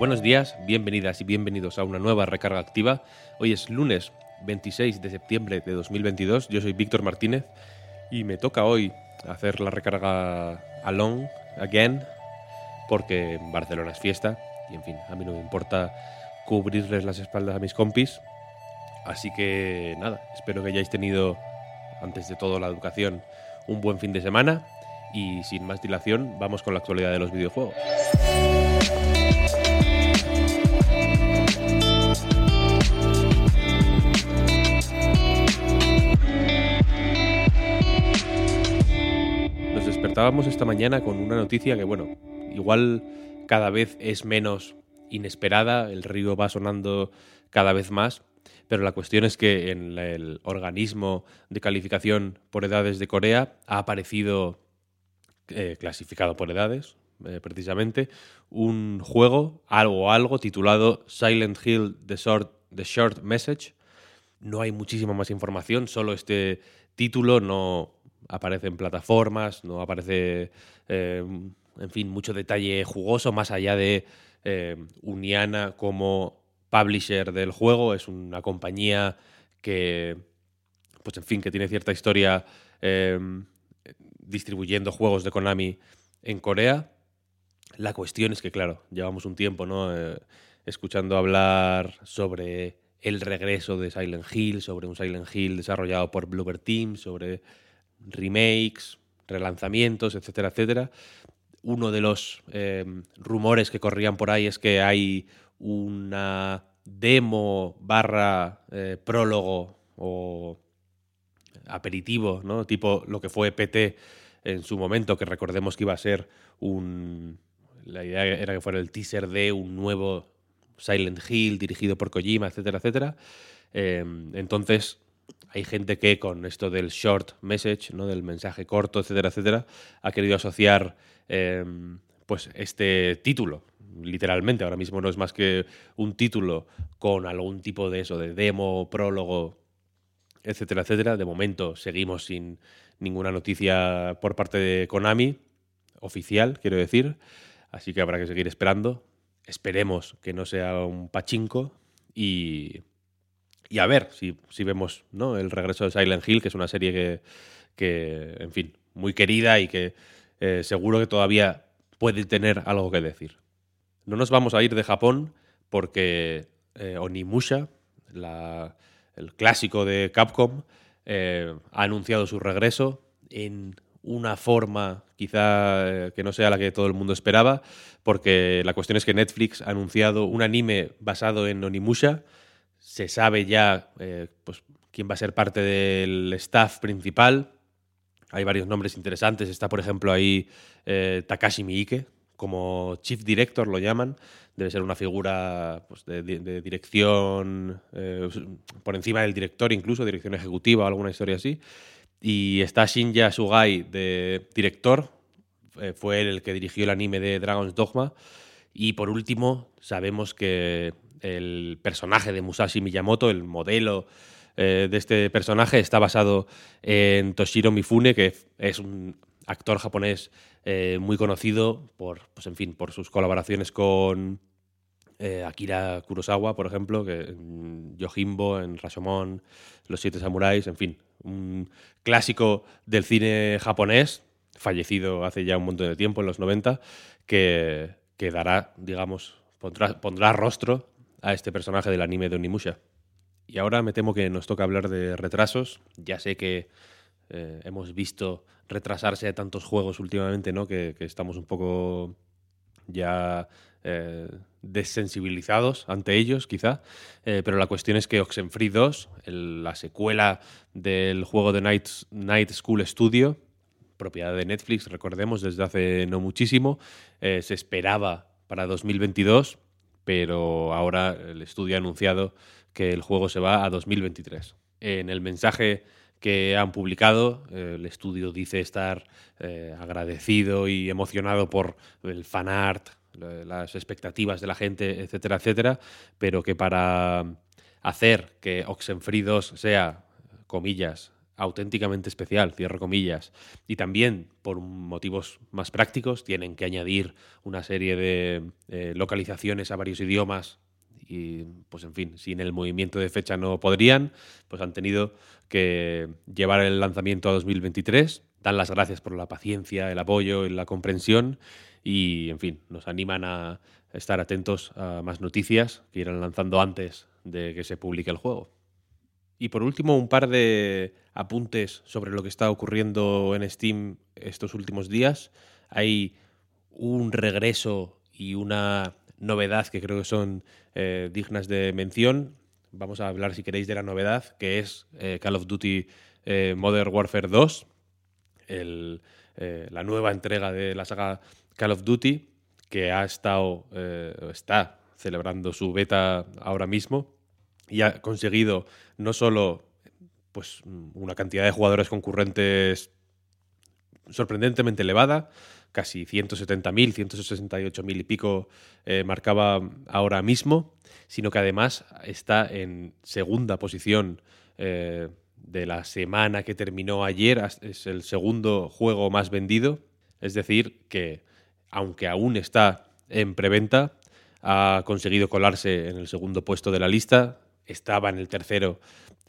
Buenos días, bienvenidas y bienvenidos a una nueva recarga activa. Hoy es lunes 26 de septiembre de 2022. Yo soy Víctor Martínez y me toca hoy hacer la recarga alone, again, porque Barcelona es fiesta y en fin, a mí no me importa cubrirles las espaldas a mis compis. Así que nada, espero que hayáis tenido, antes de todo la educación, un buen fin de semana y sin más dilación vamos con la actualidad de los videojuegos. Despertábamos esta mañana con una noticia que, bueno, igual cada vez es menos inesperada, el río va sonando cada vez más, pero la cuestión es que en el organismo de calificación por edades de Corea ha aparecido, eh, clasificado por edades, eh, precisamente, un juego, algo algo, titulado Silent Hill The Short, The Short Message. No hay muchísima más información, solo este título no aparece en plataformas, no aparece, eh, en fin, mucho detalle jugoso, más allá de eh, Uniana como publisher del juego. Es una compañía que, pues en fin, que tiene cierta historia eh, distribuyendo juegos de Konami en Corea. La cuestión es que, claro, llevamos un tiempo, ¿no? Escuchando hablar sobre el regreso de Silent Hill, sobre un Silent Hill desarrollado por Bluebird Team, sobre remakes, relanzamientos, etcétera, etcétera. Uno de los eh, rumores que corrían por ahí es que hay una demo barra eh, prólogo o aperitivo, ¿no? Tipo lo que fue PT en su momento, que recordemos que iba a ser un... La idea era que fuera el teaser de un nuevo Silent Hill dirigido por Kojima, etcétera, etcétera. Eh, entonces, hay gente que con esto del short message, ¿no? del mensaje corto, etcétera, etcétera, ha querido asociar eh, pues este título. Literalmente, ahora mismo no es más que un título con algún tipo de eso, de demo, prólogo, etcétera, etcétera. De momento seguimos sin ninguna noticia por parte de Konami, oficial, quiero decir. Así que habrá que seguir esperando. Esperemos que no sea un pachinko y, y a ver si, si vemos el regreso de Silent Hill, que es una serie que, que en fin, muy querida y que eh, seguro que todavía puede tener algo que decir. No nos vamos a ir de Japón porque eh, Onimusha, la, el clásico de Capcom, eh, ha anunciado su regreso en una forma quizá que no sea la que todo el mundo esperaba, porque la cuestión es que Netflix ha anunciado un anime basado en Onimusha, se sabe ya eh, pues, quién va a ser parte del staff principal. Hay varios nombres interesantes. Está, por ejemplo, ahí eh, Takashi Miike, como Chief Director lo llaman. Debe ser una figura pues, de, dirección eh, por encima del director, incluso dirección ejecutiva o alguna historia así. Y está Shinya Sugai de director. Fue él el que dirigió el anime de Dragon's Dogma. Y por último, sabemos que el personaje de Musashi Miyamoto, el modelo eh, de este personaje, está basado en Toshiro Mifune, que es un actor japonés eh, muy conocido por, pues en fin, por sus colaboraciones con eh, Akira Kurosawa, por ejemplo, que en Yojimbo, en Rashomon, Los Siete Samuráis, en fin, un clásico del cine japonés, fallecido hace ya un montón de tiempo, en los 90, que, que dará, digamos, pondrá, pondrá rostro a este personaje del anime de Onimusha. Y ahora me temo que nos toca hablar de retrasos. Ya sé que eh, hemos visto retrasarse tantos juegos últimamente, ¿no? Que, estamos un poco ya eh, desensibilizados ante ellos, quizá. Eh, pero la cuestión es que Oxenfree 2, el- la secuela del juego de Night, Night School Studio, propiedad de Netflix, recordemos, desde hace no muchísimo. Se esperaba para 2022, pero ahora el estudio ha anunciado que el juego se va a 2023. En el mensaje que han publicado, eh, el estudio dice estar eh, agradecido y emocionado por el fanart, las expectativas de la gente, etcétera, etcétera, pero que para hacer que Oxenfree 2 sea, comillas, auténticamente especial, cierro comillas, y también por motivos más prácticos tienen que añadir una serie de eh, localizaciones a varios idiomas y pues en fin, sin el movimiento de fecha no podrían, pues han tenido que llevar el lanzamiento a 2023. Dan las gracias por la paciencia, el apoyo y la comprensión y en fin, nos animan a estar atentos a más noticias que irán lanzando antes de que se publique el juego. Y por último, un par de apuntes sobre lo que está ocurriendo en Steam estos últimos días. Hay un regreso y una novedad que creo que son eh, dignas de mención. Vamos a hablar, si queréis, de la novedad, que es eh, Call of Duty eh, Modern Warfare 2, la nueva entrega de la saga Call of Duty, que ha estado, está celebrando su beta ahora mismo y ha conseguido no solo pues, una cantidad de jugadores concurrentes sorprendentemente elevada, casi 170.000, 168.000 y pico eh, marcaba ahora mismo, sino que además está en segunda posición eh, de la semana que terminó ayer, es el segundo juego más vendido, es decir, que aunque aún está en preventa, ha conseguido colarse en el segundo puesto de la lista, estaba en el tercero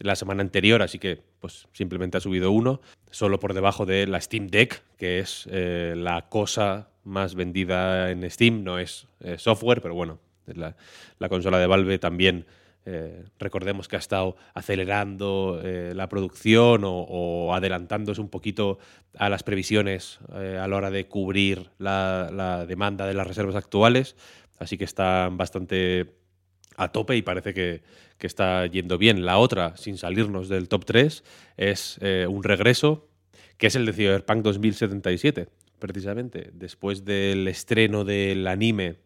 la semana anterior, así que pues simplemente ha subido uno, solo por debajo de la Steam Deck, que es eh, la cosa más vendida en Steam, no es eh, software, pero bueno, la, la, consola de Valve también eh, recordemos que ha estado acelerando la producción o, adelantándose un poquito a las previsiones a la hora de cubrir la, la demanda de las reservas actuales, así que están bastante a tope y parece que, está yendo bien. La otra, sin salirnos del top 3, es eh, un regreso, que es el de Cyberpunk 2077, precisamente. Después del estreno del anime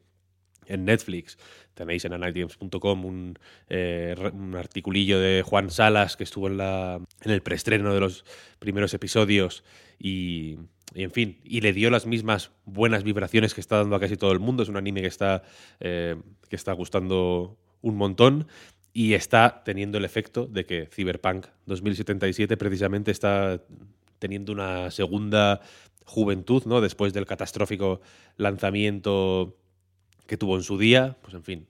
en Netflix, tenéis en anightgames.com un, eh, un articulillo de Juan Salas que estuvo en, la, en el preestreno de los primeros episodios y, en fin, y le dio las mismas buenas vibraciones que está dando a casi todo el mundo. Es un anime que está, eh, que está gustando un montón y está teniendo el efecto de que Cyberpunk 2077 precisamente está teniendo una segunda juventud, ¿no? Después del catastrófico lanzamiento que tuvo en su día, pues en fin,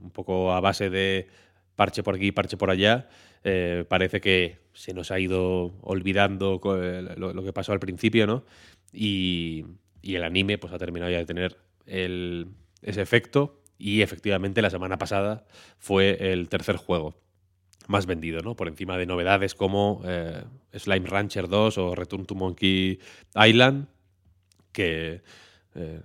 un poco a base de parche por aquí, parche por allá, eh, parece que se nos ha ido olvidando lo, que pasó al principio, ¿no? Y, el anime pues ha terminado ya de tener ese efecto y efectivamente la semana pasada fue el tercer juego más vendido, ¿no? Por encima de novedades como eh, Slime Rancher 2 o Return to Monkey Island, que, eh,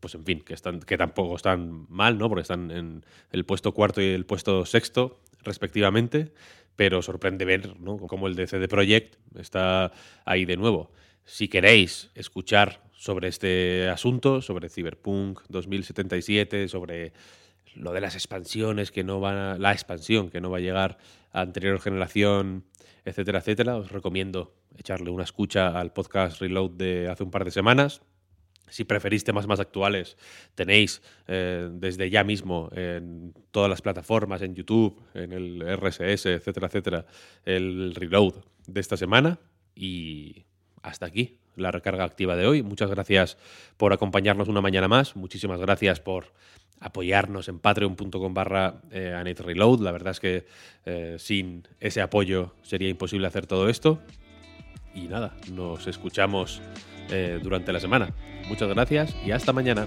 pues en fin, que, están, que tampoco están mal, ¿no? Porque están en el puesto cuarto y el puesto sexto, respectivamente, pero sorprende ver, ¿no? Cómo el de CD Projekt está ahí de nuevo. Si queréis escuchar sobre este asunto, sobre Cyberpunk 2077, sobre lo de las expansiones que no van a, la expansión que no va a llegar a anterior generación, etcétera, etcétera, os recomiendo echarle una escucha al podcast Reload de hace un par de semanas. Si preferís temas más actuales, tenéis eh, desde ya mismo en todas las plataformas, en YouTube, en el RSS, etcétera, etcétera, el reload de esta semana. Y hasta aquí la recarga activa de hoy. Muchas gracias por acompañarnos una mañana más. Muchísimas gracias por apoyarnos en patreon.com barra eh, Reload. La verdad es que eh, sin ese apoyo sería imposible hacer todo esto. Y nada, nos escuchamos eh, durante la semana. Muchas gracias y hasta mañana.